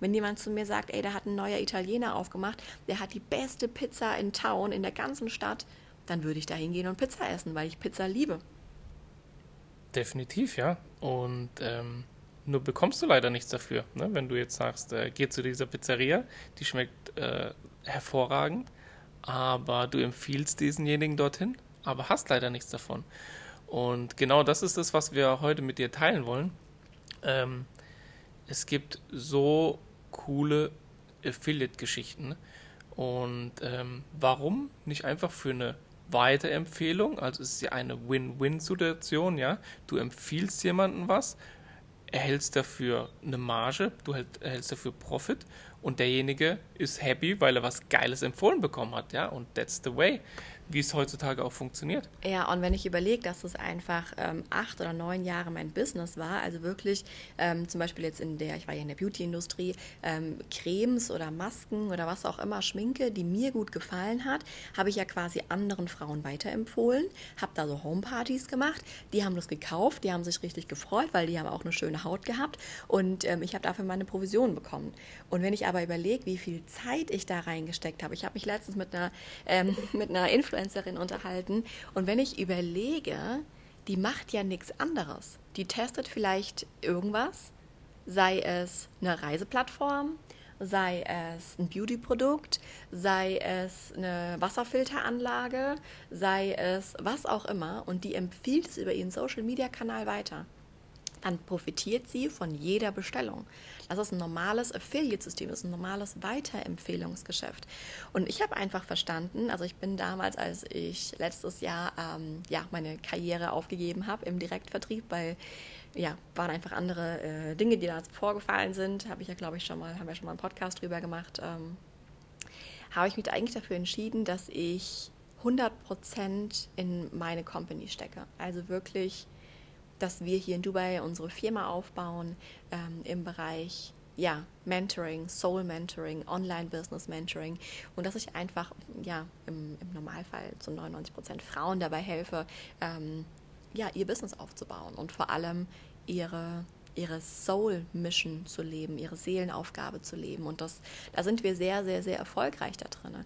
Wenn jemand zu mir sagt, ey, da hat ein neuer Italiener aufgemacht, der hat die beste Pizza in Town, in der ganzen Stadt, dann würde ich da hingehen und Pizza essen, weil ich Pizza liebe. Definitiv, ja. Und ähm, nur bekommst du leider nichts dafür. Ne? Wenn du jetzt sagst, äh, geh zu dieser Pizzeria, die schmeckt äh, hervorragend, aber du empfiehlst diesenjenigen dorthin, aber hast leider nichts davon. Und genau das ist es, was wir heute mit dir teilen wollen. Ähm, es gibt so coole Affiliate-Geschichten. Und ähm, warum nicht einfach für eine Weiterempfehlung? Also es ist ja eine Win-Win-Situation, ja. Du empfiehlst jemandem was, erhältst dafür eine Marge, du erhält- erhältst dafür Profit und derjenige ist happy, weil er was Geiles empfohlen bekommen hat, ja. Und that's the way, wie es heutzutage auch funktioniert. Ja, und wenn ich überlege, dass es einfach ähm, acht oder neun Jahre mein Business war, also wirklich ähm, zum Beispiel jetzt in der, ich war ja in der Beauty-Industrie, ähm, Cremes oder Masken oder was auch immer, Schminke, die mir gut gefallen hat, habe ich ja quasi anderen Frauen weiterempfohlen, habe da so Homepartys gemacht, die haben das gekauft, die haben sich richtig gefreut, weil die haben auch eine schöne Haut gehabt und ähm, ich habe dafür meine Provision bekommen. Und wenn ich aber überlege, wie viel Zeit ich da reingesteckt habe, ich habe mich letztens mit einer, ähm, mit einer Influencerin unterhalten. Und wenn ich überlege, die macht ja nichts anderes. Die testet vielleicht irgendwas, sei es eine Reiseplattform, sei es ein Beauty-Produkt, sei es eine Wasserfilteranlage, sei es was auch immer. Und die empfiehlt es über ihren Social-Media-Kanal weiter dann profitiert sie von jeder Bestellung. Das ist ein normales Affiliate-System, das ist ein normales Weiterempfehlungsgeschäft. Und ich habe einfach verstanden, also ich bin damals, als ich letztes Jahr ähm, ja, meine Karriere aufgegeben habe im Direktvertrieb, weil ja, waren einfach andere äh, Dinge, die da vorgefallen sind, habe ich ja, glaube ich, schon mal, haben wir schon mal einen Podcast drüber gemacht, ähm, habe ich mich eigentlich dafür entschieden, dass ich 100% in meine Company stecke. Also wirklich dass wir hier in Dubai unsere Firma aufbauen ähm, im Bereich ja, Mentoring, Soul Mentoring, Online Business Mentoring und dass ich einfach ja, im, im Normalfall zu 99 Prozent Frauen dabei helfe, ähm, ja, ihr Business aufzubauen und vor allem ihre, ihre Soul Mission zu leben, ihre Seelenaufgabe zu leben. Und das, da sind wir sehr, sehr, sehr erfolgreich da drin.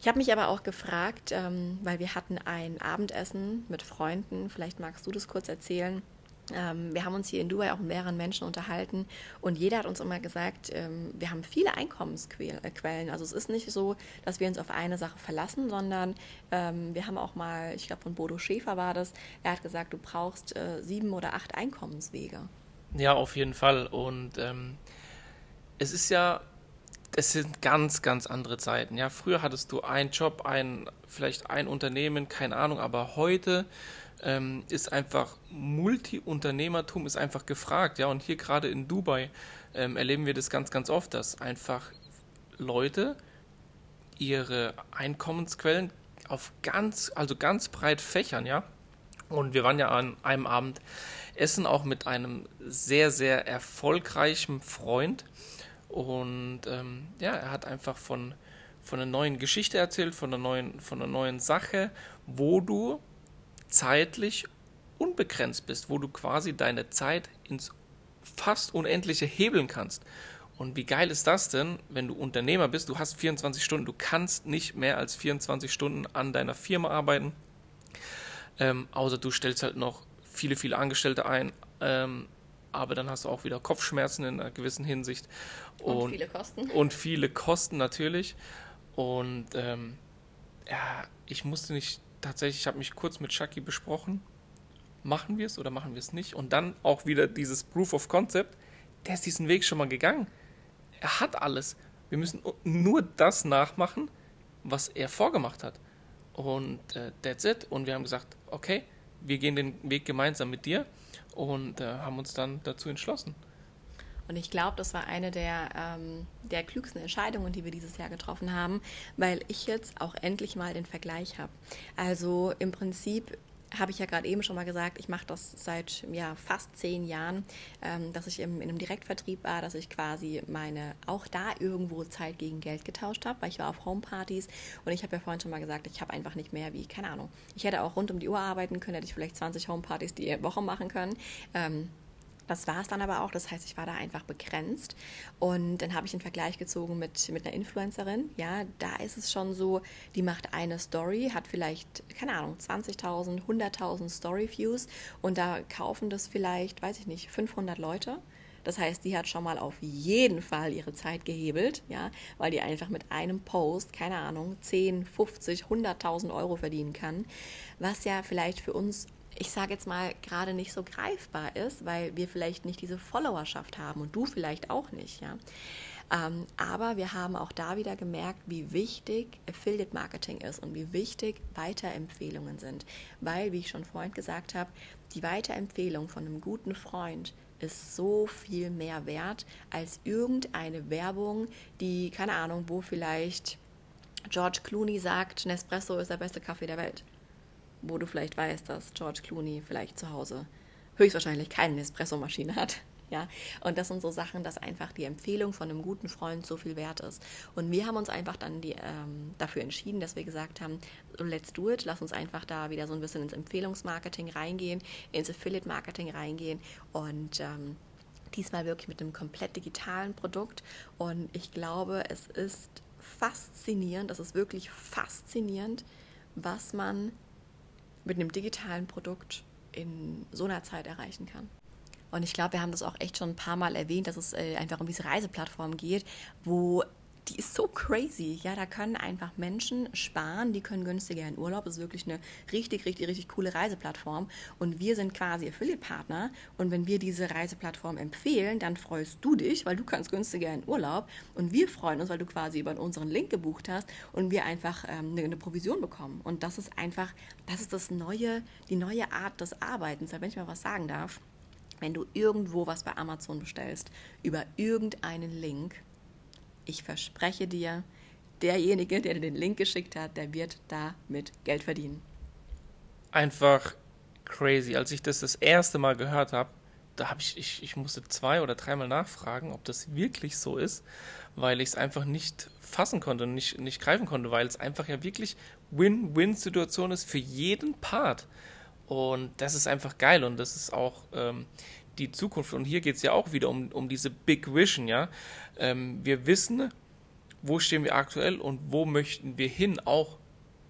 Ich habe mich aber auch gefragt, ähm, weil wir hatten ein Abendessen mit Freunden, vielleicht magst du das kurz erzählen. Ähm, wir haben uns hier in Dubai auch mit mehreren Menschen unterhalten und jeder hat uns immer gesagt, ähm, wir haben viele Einkommensquellen. Also es ist nicht so, dass wir uns auf eine Sache verlassen, sondern ähm, wir haben auch mal, ich glaube von Bodo Schäfer war das, er hat gesagt, du brauchst äh, sieben oder acht Einkommenswege. Ja, auf jeden Fall. Und ähm, es ist ja es sind ganz, ganz andere Zeiten. Ja, früher hattest du einen Job, ein, vielleicht ein Unternehmen, keine Ahnung, aber heute ähm, ist einfach Multi-Unternehmertum ist einfach gefragt. Ja, und hier gerade in Dubai ähm, erleben wir das ganz, ganz oft, dass einfach Leute ihre Einkommensquellen auf ganz, also ganz breit fächern, ja. Und wir waren ja an einem Abend essen, auch mit einem sehr, sehr erfolgreichen Freund. Und ähm, ja, er hat einfach von, von einer neuen Geschichte erzählt, von einer neuen, von einer neuen Sache, wo du zeitlich unbegrenzt bist, wo du quasi deine Zeit ins fast Unendliche hebeln kannst. Und wie geil ist das denn, wenn du Unternehmer bist, du hast 24 Stunden, du kannst nicht mehr als 24 Stunden an deiner Firma arbeiten, ähm, außer du stellst halt noch viele, viele Angestellte ein, ähm, aber dann hast du auch wieder Kopfschmerzen in einer gewissen Hinsicht. Und, und viele Kosten. Und viele Kosten natürlich. Und ähm, ja, ich musste nicht, tatsächlich, ich habe mich kurz mit Chucky besprochen. Machen wir es oder machen wir es nicht? Und dann auch wieder dieses Proof of Concept. Der ist diesen Weg schon mal gegangen. Er hat alles. Wir müssen nur das nachmachen, was er vorgemacht hat. Und äh, that's it. Und wir haben gesagt, okay, wir gehen den Weg gemeinsam mit dir und äh, haben uns dann dazu entschlossen. Und ich glaube, das war eine der, ähm, der klügsten Entscheidungen, die wir dieses Jahr getroffen haben, weil ich jetzt auch endlich mal den Vergleich habe. Also im Prinzip habe ich ja gerade eben schon mal gesagt, ich mache das seit ja, fast zehn Jahren, ähm, dass ich im, in einem Direktvertrieb war, dass ich quasi meine auch da irgendwo Zeit gegen Geld getauscht habe, weil ich war auf Homepartys und ich habe ja vorhin schon mal gesagt, ich habe einfach nicht mehr wie, keine Ahnung, ich hätte auch rund um die Uhr arbeiten können, hätte ich vielleicht 20 Homepartys die Woche machen können. Ähm, das war es dann aber auch. Das heißt, ich war da einfach begrenzt. Und dann habe ich einen Vergleich gezogen mit, mit einer Influencerin. Ja, da ist es schon so, die macht eine Story, hat vielleicht, keine Ahnung, 20.000, 100.000 Story-Views und da kaufen das vielleicht, weiß ich nicht, 500 Leute. Das heißt, die hat schon mal auf jeden Fall ihre Zeit gehebelt, ja, weil die einfach mit einem Post, keine Ahnung, 10, 50, 100.000 Euro verdienen kann, was ja vielleicht für uns ich sage jetzt mal, gerade nicht so greifbar ist, weil wir vielleicht nicht diese Followerschaft haben und du vielleicht auch nicht, ja. Ähm, aber wir haben auch da wieder gemerkt, wie wichtig Affiliate Marketing ist und wie wichtig Weiterempfehlungen sind. Weil, wie ich schon vorhin gesagt habe, die Weiterempfehlung von einem guten Freund ist so viel mehr wert als irgendeine Werbung, die, keine Ahnung, wo vielleicht George Clooney sagt, Nespresso ist der beste Kaffee der Welt wo du vielleicht weißt, dass George Clooney vielleicht zu Hause höchstwahrscheinlich keine Nespresso-Maschine hat. Ja, und das sind so Sachen, dass einfach die Empfehlung von einem guten Freund so viel wert ist. Und wir haben uns einfach dann die, ähm, dafür entschieden, dass wir gesagt haben, let's do it, lass uns einfach da wieder so ein bisschen ins Empfehlungsmarketing reingehen, ins Affiliate-Marketing reingehen und ähm, diesmal wirklich mit einem komplett digitalen Produkt. Und ich glaube, es ist faszinierend, es ist wirklich faszinierend, was man mit einem digitalen Produkt in so einer Zeit erreichen kann. Und ich glaube, wir haben das auch echt schon ein paar Mal erwähnt, dass es äh, einfach um diese Reiseplattform geht, wo die ist so crazy. Ja, da können einfach Menschen sparen, die können günstiger in Urlaub. Das ist wirklich eine richtig, richtig, richtig coole Reiseplattform. Und wir sind quasi Affiliate-Partner. Und wenn wir diese Reiseplattform empfehlen, dann freust du dich, weil du kannst günstiger in Urlaub. Und wir freuen uns, weil du quasi über unseren Link gebucht hast und wir einfach ähm, eine, eine Provision bekommen. Und das ist einfach, das ist das neue, die neue Art des Arbeitens. Wenn ich mal was sagen darf, wenn du irgendwo was bei Amazon bestellst, über irgendeinen Link, ich verspreche dir, derjenige, der dir den Link geschickt hat, der wird damit Geld verdienen. Einfach crazy. Als ich das das erste Mal gehört habe, da habe ich, ich, ich musste zwei oder dreimal nachfragen, ob das wirklich so ist, weil ich es einfach nicht fassen konnte und nicht, nicht greifen konnte, weil es einfach ja wirklich Win-Win-Situation ist für jeden Part. Und das ist einfach geil und das ist auch ähm, die Zukunft. Und hier geht es ja auch wieder um, um diese Big Vision, ja. Ähm, wir wissen, wo stehen wir aktuell und wo möchten wir hin, auch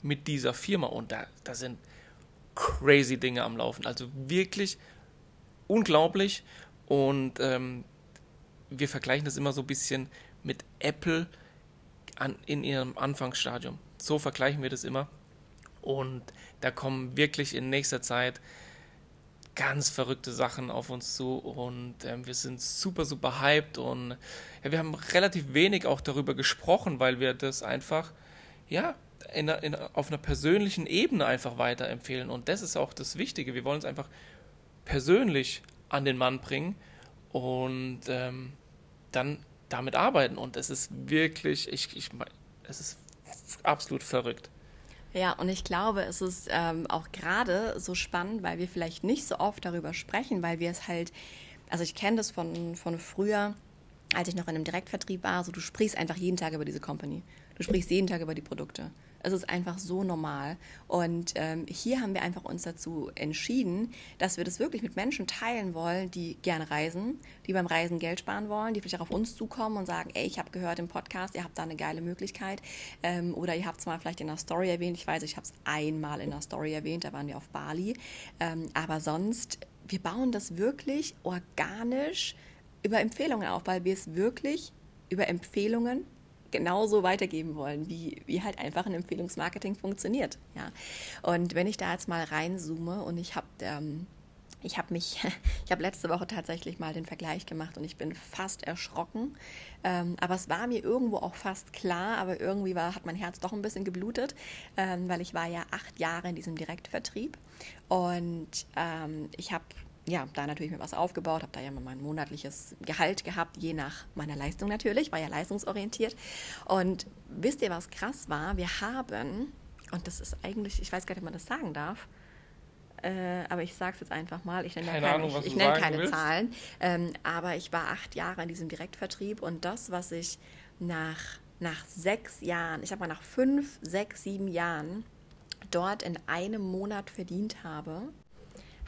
mit dieser Firma. Und da, da sind crazy Dinge am Laufen. Also wirklich unglaublich. Und ähm, wir vergleichen das immer so ein bisschen mit Apple an, in ihrem Anfangsstadium. So vergleichen wir das immer. Und da kommen wirklich in nächster Zeit ganz verrückte Sachen auf uns zu und ähm, wir sind super, super hyped und ja, wir haben relativ wenig auch darüber gesprochen, weil wir das einfach, ja, in, in, auf einer persönlichen Ebene einfach weiterempfehlen und das ist auch das Wichtige. Wir wollen es einfach persönlich an den Mann bringen und ähm, dann damit arbeiten und es ist wirklich, ich, ich, es ist absolut verrückt. Ja, und ich glaube, es ist ähm, auch gerade so spannend, weil wir vielleicht nicht so oft darüber sprechen, weil wir es halt, also ich kenne das von, von früher, als ich noch in einem Direktvertrieb war, so du sprichst einfach jeden Tag über diese Company. Du sprichst jeden Tag über die Produkte. Es ist einfach so normal. Und ähm, hier haben wir einfach uns dazu entschieden, dass wir das wirklich mit Menschen teilen wollen, die gerne reisen, die beim Reisen Geld sparen wollen, die vielleicht auch auf uns zukommen und sagen, ey, ich habe gehört im Podcast, ihr habt da eine geile Möglichkeit. Ähm, oder ihr habt es mal vielleicht in der Story erwähnt. Ich weiß, ich habe es einmal in der Story erwähnt, da waren wir auf Bali. Ähm, aber sonst, wir bauen das wirklich organisch über Empfehlungen auf, weil wir es wirklich über Empfehlungen genauso weitergeben wollen, wie, wie halt einfach ein Empfehlungsmarketing funktioniert. Ja. Und wenn ich da jetzt mal reinzoome und ich habe ähm, ich mich, ich habe letzte Woche tatsächlich mal den Vergleich gemacht und ich bin fast erschrocken. Ähm, aber es war mir irgendwo auch fast klar, aber irgendwie war, hat mein Herz doch ein bisschen geblutet, ähm, weil ich war ja acht Jahre in diesem Direktvertrieb und ähm, ich habe ja, da natürlich mir was aufgebaut, habe da ja mal mein monatliches Gehalt gehabt, je nach meiner Leistung natürlich, war ja leistungsorientiert. Und wisst ihr, was krass war? Wir haben, und das ist eigentlich, ich weiß gar nicht, ob man das sagen darf, äh, aber ich sage es jetzt einfach mal, ich nenne keine, keine, Ahnung, ich, ich nenne keine. Zahlen, ähm, aber ich war acht Jahre in diesem Direktvertrieb und das, was ich nach, nach sechs Jahren, ich habe mal nach fünf, sechs, sieben Jahren dort in einem Monat verdient habe,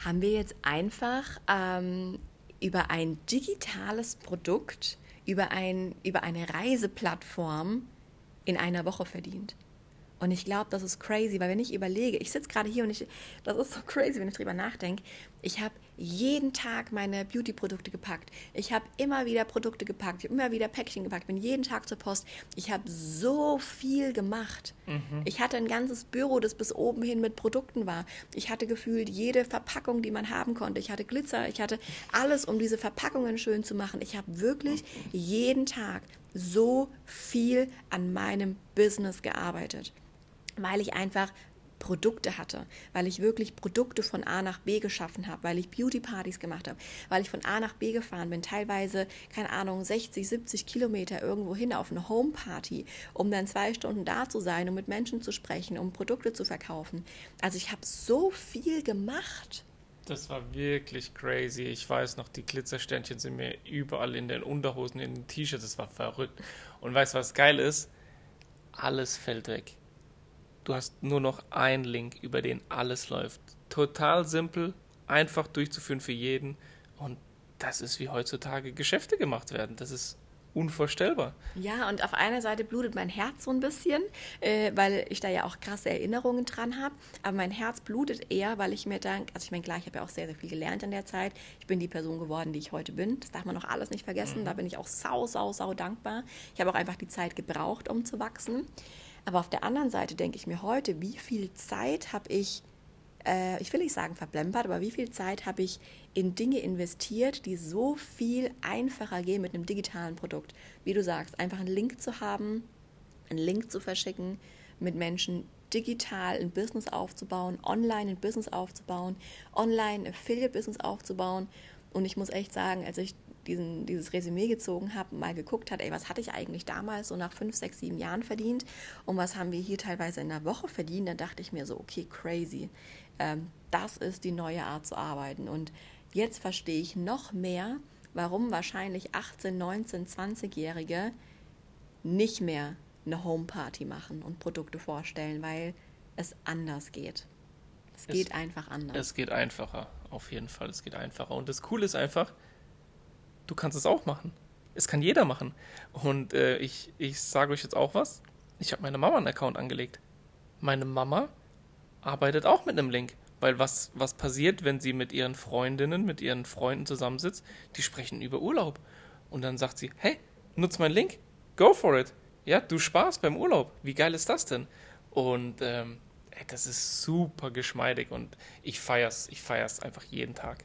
haben wir jetzt einfach ähm, über ein digitales Produkt, über, ein, über eine Reiseplattform in einer Woche verdient. Und ich glaube, das ist crazy, weil wenn ich überlege, ich sitze gerade hier und ich, das ist so crazy, wenn ich drüber nachdenke. Ich habe jeden Tag meine Beauty-Produkte gepackt. Ich habe immer wieder Produkte gepackt. Ich habe immer wieder Päckchen gepackt. Bin jeden Tag zur Post. Ich habe so viel gemacht. Mhm. Ich hatte ein ganzes Büro, das bis oben hin mit Produkten war. Ich hatte gefühlt jede Verpackung, die man haben konnte. Ich hatte Glitzer. Ich hatte alles, um diese Verpackungen schön zu machen. Ich habe wirklich jeden Tag so viel an meinem Business gearbeitet weil ich einfach Produkte hatte, weil ich wirklich Produkte von A nach B geschaffen habe, weil ich Beauty-Partys gemacht habe, weil ich von A nach B gefahren bin, teilweise, keine Ahnung, 60, 70 Kilometer irgendwo hin auf eine Home-Party, um dann zwei Stunden da zu sein, um mit Menschen zu sprechen, um Produkte zu verkaufen. Also ich habe so viel gemacht. Das war wirklich crazy. Ich weiß noch, die Glitzersternchen sind mir überall in den Unterhosen, in den T-Shirts. Das war verrückt. Und weißt du, was geil ist? Alles fällt weg Du hast nur noch einen Link, über den alles läuft. Total simpel, einfach durchzuführen für jeden. Und das ist, wie heutzutage Geschäfte gemacht werden. Das ist unvorstellbar. Ja, und auf einer Seite blutet mein Herz so ein bisschen, äh, weil ich da ja auch krasse Erinnerungen dran habe. Aber mein Herz blutet eher, weil ich mir denke, also ich meine, klar, ich habe ja auch sehr, sehr viel gelernt in der Zeit. Ich bin die Person geworden, die ich heute bin. Das darf man noch alles nicht vergessen. Mhm. Da bin ich auch sau, sau, sau dankbar. Ich habe auch einfach die Zeit gebraucht, um zu wachsen. Aber auf der anderen Seite denke ich mir heute, wie viel Zeit habe ich äh, ich will nicht sagen verplempert, aber wie viel Zeit habe ich in Dinge investiert, die so viel einfacher gehen mit einem digitalen Produkt. Wie du sagst, einfach einen Link zu haben, einen Link zu verschicken, mit Menschen digital ein Business aufzubauen, online ein Business aufzubauen, online ein Affiliate-Business aufzubauen. Und ich muss echt sagen, als ich diesen, dieses Resümee gezogen habe, mal geguckt hat, ey, was hatte ich eigentlich damals so nach fünf, sechs, sieben Jahren verdient und was haben wir hier teilweise in der Woche verdient, dann dachte ich mir so, okay, crazy. Ähm, das ist die neue Art zu arbeiten. Und jetzt verstehe ich noch mehr, warum wahrscheinlich 18, 19, 20-Jährige nicht mehr eine Homeparty machen und Produkte vorstellen, weil es anders geht. Es, Es- geht einfach anders. Es geht einfacher, auf jeden Fall. Es geht einfacher. Und das Coole ist einfach, du kannst es auch machen. Es kann jeder machen. Und äh, ich, ich sage euch jetzt auch was. Ich habe meiner Mama einen Account angelegt. Meine Mama arbeitet auch mit einem Link. Weil was, was passiert, wenn sie mit ihren Freundinnen, mit ihren Freunden zusammensitzt? Die sprechen über Urlaub. Und dann sagt sie, hey, nutz meinen Link, go for it. Ja, du sparst beim Urlaub. Wie geil ist das denn? Und ähm, das ist super geschmeidig und ich feier's, ich feier's einfach jeden Tag.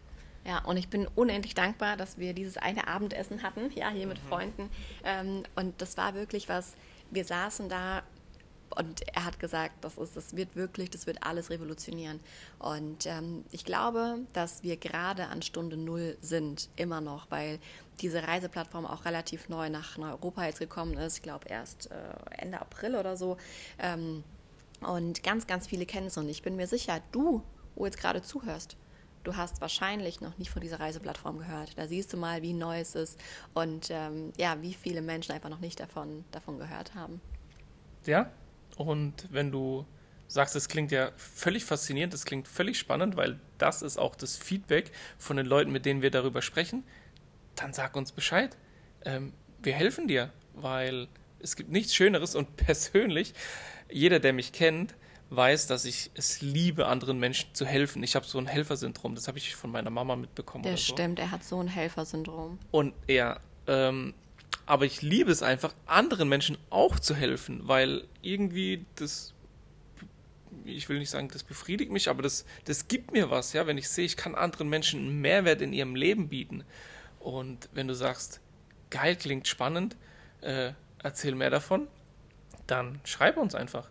Ja, und ich bin unendlich dankbar, dass wir dieses eine Abendessen hatten, ja, hier mit Freunden. Ähm, und das war wirklich was, wir saßen da und er hat gesagt, das, ist, das wird wirklich, das wird alles revolutionieren. Und ähm, ich glaube, dass wir gerade an Stunde Null sind, immer noch, weil diese Reiseplattform auch relativ neu nach Europa jetzt gekommen ist. Ich glaube erst äh, Ende April oder so. Ähm, und ganz, ganz viele kennen es und ich bin mir sicher, du, wo jetzt gerade zuhörst, du hast wahrscheinlich noch nicht von dieser Reiseplattform gehört. Da siehst du mal, wie neu es ist und ähm, ja, wie viele Menschen einfach noch nicht davon, davon gehört haben. Ja, und wenn du sagst, es klingt ja völlig faszinierend, es klingt völlig spannend, weil das ist auch das Feedback von den Leuten, mit denen wir darüber sprechen, dann sag uns Bescheid. Ähm, wir helfen dir, weil es gibt nichts Schöneres und persönlich, jeder, der mich kennt, weiß, dass ich es liebe, anderen Menschen zu helfen. Ich habe so ein Helfersyndrom, das habe ich von meiner Mama mitbekommen. Oder so. stimmt, er hat so ein Helfersyndrom. Und ja, ähm, aber ich liebe es einfach, anderen Menschen auch zu helfen, weil irgendwie das, ich will nicht sagen, das befriedigt mich, aber das, das gibt mir was, ja, wenn ich sehe, ich kann anderen Menschen einen Mehrwert in ihrem Leben bieten. Und wenn du sagst, geil, klingt spannend, äh, erzähl mehr davon, dann schreib uns einfach.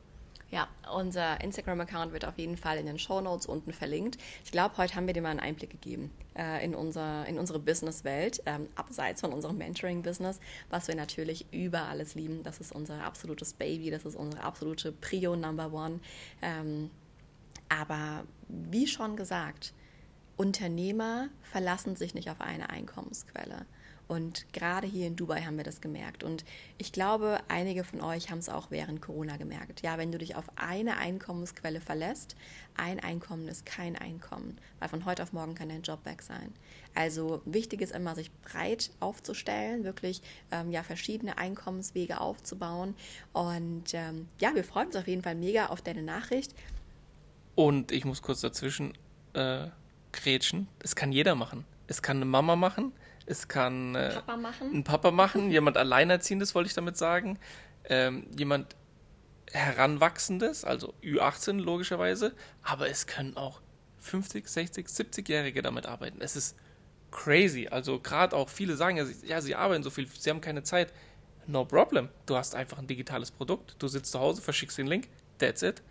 Ja, unser Instagram-Account wird auf jeden Fall in den Show Notes unten verlinkt. Ich glaube, heute haben wir dir mal einen Einblick gegeben äh, in, unser, in unsere Businesswelt, ähm, abseits von unserem Mentoring-Business, was wir natürlich über alles lieben. Das ist unser absolutes Baby, das ist unsere absolute Prio Number One. Ähm, aber wie schon gesagt, Unternehmer verlassen sich nicht auf eine Einkommensquelle. Und gerade hier in Dubai haben wir das gemerkt. Und ich glaube, einige von euch haben es auch während Corona gemerkt. Ja, wenn du dich auf eine Einkommensquelle verlässt, ein Einkommen ist kein Einkommen, weil von heute auf morgen kann dein Job weg sein. Also wichtig ist immer, sich breit aufzustellen, wirklich ähm, ja verschiedene Einkommenswege aufzubauen. Und ähm, ja, wir freuen uns auf jeden Fall mega auf deine Nachricht. Und ich muss kurz dazwischen äh, grätschen. Es kann jeder machen. Es kann eine Mama machen, es kann äh, Papa machen. ein Papa machen, jemand Alleinerziehendes, wollte ich damit sagen, ähm, jemand Heranwachsendes, also Ü18 logischerweise, aber es können auch 50, 60, 70-Jährige damit arbeiten. Es ist crazy. Also gerade auch viele sagen ja, sie, ja, sie arbeiten so viel, sie haben keine Zeit. No problem. Du hast einfach ein digitales Produkt. Du sitzt zu Hause, verschickst den Link. That's it.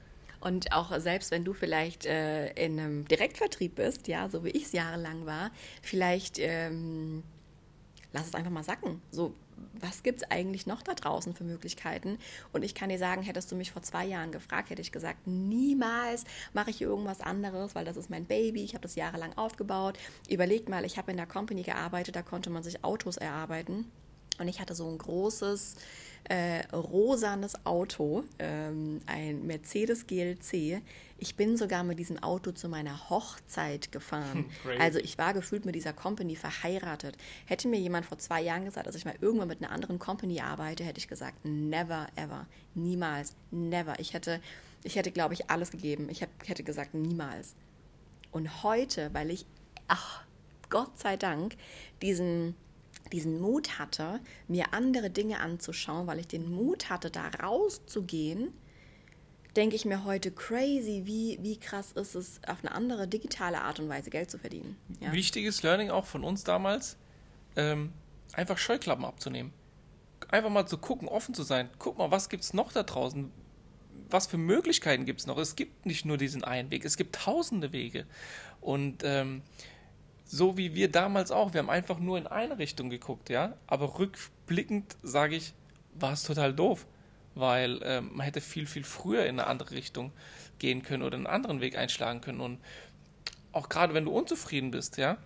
Und auch selbst wenn du vielleicht äh, in einem Direktvertrieb bist, ja, so wie ich es jahrelang war, vielleicht ähm, lass es einfach mal sacken. So, was gibt es eigentlich noch da draußen für Möglichkeiten? Und ich kann dir sagen, hättest du mich vor zwei Jahren gefragt, hätte ich gesagt, niemals mache ich irgendwas anderes, weil das ist mein Baby, ich habe das jahrelang aufgebaut. Überlegt mal, ich habe in der Company gearbeitet, da konnte man sich Autos erarbeiten. Und ich hatte so ein großes äh, rosanes Auto, ähm, ein Mercedes GLC. Ich bin sogar mit diesem Auto zu meiner Hochzeit gefahren. Great. Also ich war gefühlt mit dieser Company verheiratet. Hätte mir jemand vor zwei Jahren gesagt, dass ich mal irgendwann mit einer anderen Company arbeite, hätte ich gesagt, never ever, niemals, never. Ich hätte, ich hätte, glaube ich, alles gegeben. Ich hab, hätte gesagt, niemals. Und heute, weil ich, ach, Gott sei Dank, diesen, diesen Mut hatte, mir andere Dinge anzuschauen, weil ich den Mut hatte, da rauszugehen, denke ich mir heute crazy, wie, wie krass ist es, auf eine andere digitale Art und Weise Geld zu verdienen. Ja. Wichtiges Learning auch von uns damals, ähm, einfach Scheuklappen abzunehmen. Einfach mal zu gucken, offen zu sein. Guck mal, was gibt es noch da draußen? Was für Möglichkeiten gibt es noch? Es gibt nicht nur diesen einen Weg, es gibt tausende Wege. Und ähm, so wie wir damals auch, wir haben einfach nur in eine Richtung geguckt, ja. Aber rückblickend sage ich, war es total doof, weil ähm, man hätte viel, viel früher in eine andere Richtung gehen können oder einen anderen Weg einschlagen können. Und auch gerade wenn du unzufrieden bist, ja.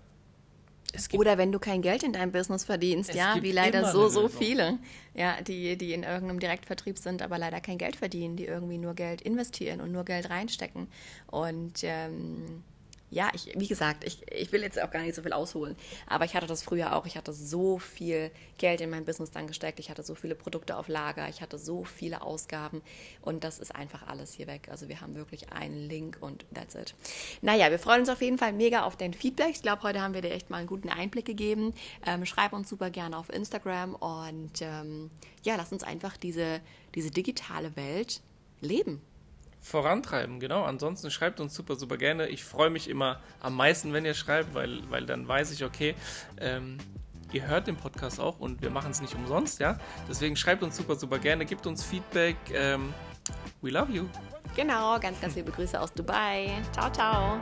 Oder wenn du kein Geld in deinem Business verdienst, ja, wie leider so, so viele, ja, die, die in irgendeinem Direktvertrieb sind, aber leider kein Geld verdienen, die irgendwie nur Geld investieren und nur Geld reinstecken. Und ähm, ja, ich, wie gesagt, ich, ich will jetzt auch gar nicht so viel ausholen, aber ich hatte das früher auch. Ich hatte so viel Geld in mein Business dann gesteckt, ich hatte so viele Produkte auf Lager, ich hatte so viele Ausgaben und das ist einfach alles hier weg. Also wir haben wirklich einen Link und that's it. Naja, wir freuen uns auf jeden Fall mega auf dein Feedback. Ich glaube, heute haben wir dir echt mal einen guten Einblick gegeben. Ähm, schreib uns super gerne auf Instagram und ähm, ja, lass uns einfach diese, diese digitale Welt leben vorantreiben, genau. Ansonsten schreibt uns super, super gerne. Ich freue mich immer am meisten, wenn ihr schreibt, weil, weil dann weiß ich, okay, ähm, ihr hört den Podcast auch und wir machen es nicht umsonst, ja. Deswegen schreibt uns super, super gerne, gebt uns Feedback. Ähm, we love you. Genau, ganz, ganz liebe Grüße aus Dubai. Ciao, ciao.